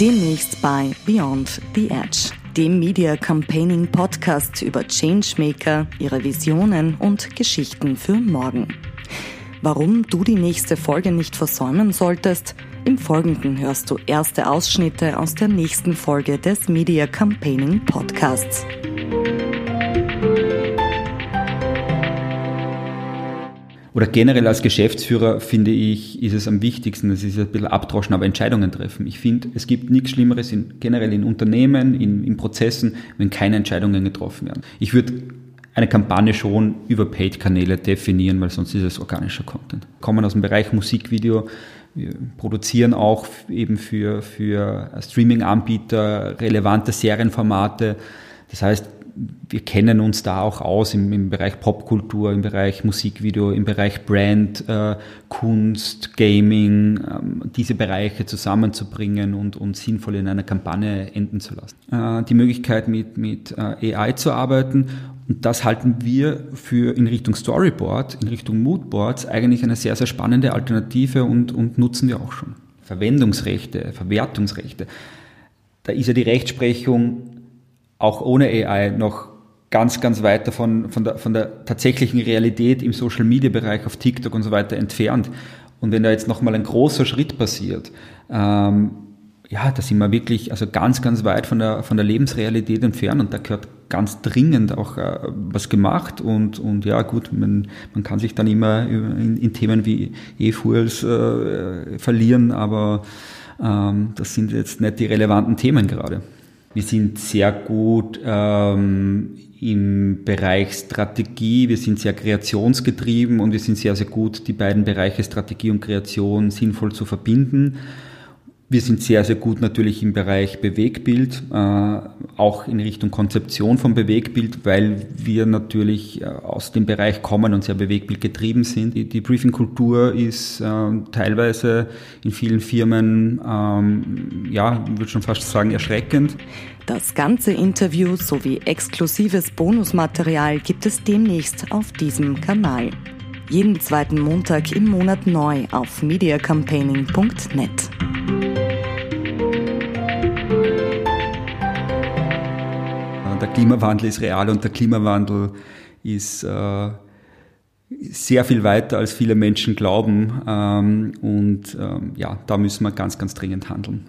Demnächst bei Beyond the Edge, dem Media Campaigning Podcast über Changemaker, ihre Visionen und Geschichten für morgen. Warum du die nächste Folge nicht versäumen solltest, im Folgenden hörst du erste Ausschnitte aus der nächsten Folge des Media Campaigning Podcasts. Oder generell als Geschäftsführer finde ich, ist es am wichtigsten, das ist ein bisschen abdroschen, aber Entscheidungen treffen. Ich finde, es gibt nichts Schlimmeres in, generell in Unternehmen, in, in Prozessen, wenn keine Entscheidungen getroffen werden. Ich würde eine Kampagne schon über Paid-Kanäle definieren, weil sonst ist es organischer Content. Wir kommen aus dem Bereich Musikvideo, wir produzieren auch eben für, für Streaming-Anbieter relevante Serienformate. Das heißt, wir kennen uns da auch aus im, im Bereich Popkultur, im Bereich Musikvideo, im Bereich Brand, äh, Kunst, Gaming, ähm, diese Bereiche zusammenzubringen und, und sinnvoll in einer Kampagne enden zu lassen. Äh, die Möglichkeit mit, mit äh, AI zu arbeiten und das halten wir für in Richtung Storyboard, in Richtung Moodboards eigentlich eine sehr, sehr spannende Alternative und, und nutzen wir auch schon. Verwendungsrechte, Verwertungsrechte. Da ist ja die Rechtsprechung auch ohne AI noch ganz, ganz weit davon, von der, von der tatsächlichen Realität im Social Media Bereich auf TikTok und so weiter entfernt. Und wenn da jetzt nochmal ein großer Schritt passiert, ähm, ja, da sind wir wirklich also ganz, ganz weit von der, von der Lebensrealität entfernt und da gehört ganz dringend auch äh, was gemacht und, und ja gut, man, man kann sich dann immer in, in Themen wie E-Fuels äh, verlieren, aber ähm, das sind jetzt nicht die relevanten Themen gerade. Wir sind sehr gut ähm, im Bereich Strategie, wir sind sehr kreationsgetrieben und wir sind sehr, sehr gut, die beiden Bereiche Strategie und Kreation sinnvoll zu verbinden. Wir sind sehr, sehr gut natürlich im Bereich Bewegbild, äh, auch in Richtung Konzeption von Bewegbild, weil wir natürlich äh, aus dem Bereich kommen und sehr Bewegbild getrieben sind. Die, Briefingkultur ist äh, teilweise in vielen Firmen, ähm, ja, ich würde schon fast sagen, erschreckend. Das ganze Interview sowie exklusives Bonusmaterial gibt es demnächst auf diesem Kanal. Jeden zweiten Montag im Monat neu auf mediacampaigning.net. Klimawandel ist real und der Klimawandel ist äh, sehr viel weiter, als viele Menschen glauben. Ähm, und ähm, ja, da müssen wir ganz, ganz dringend handeln.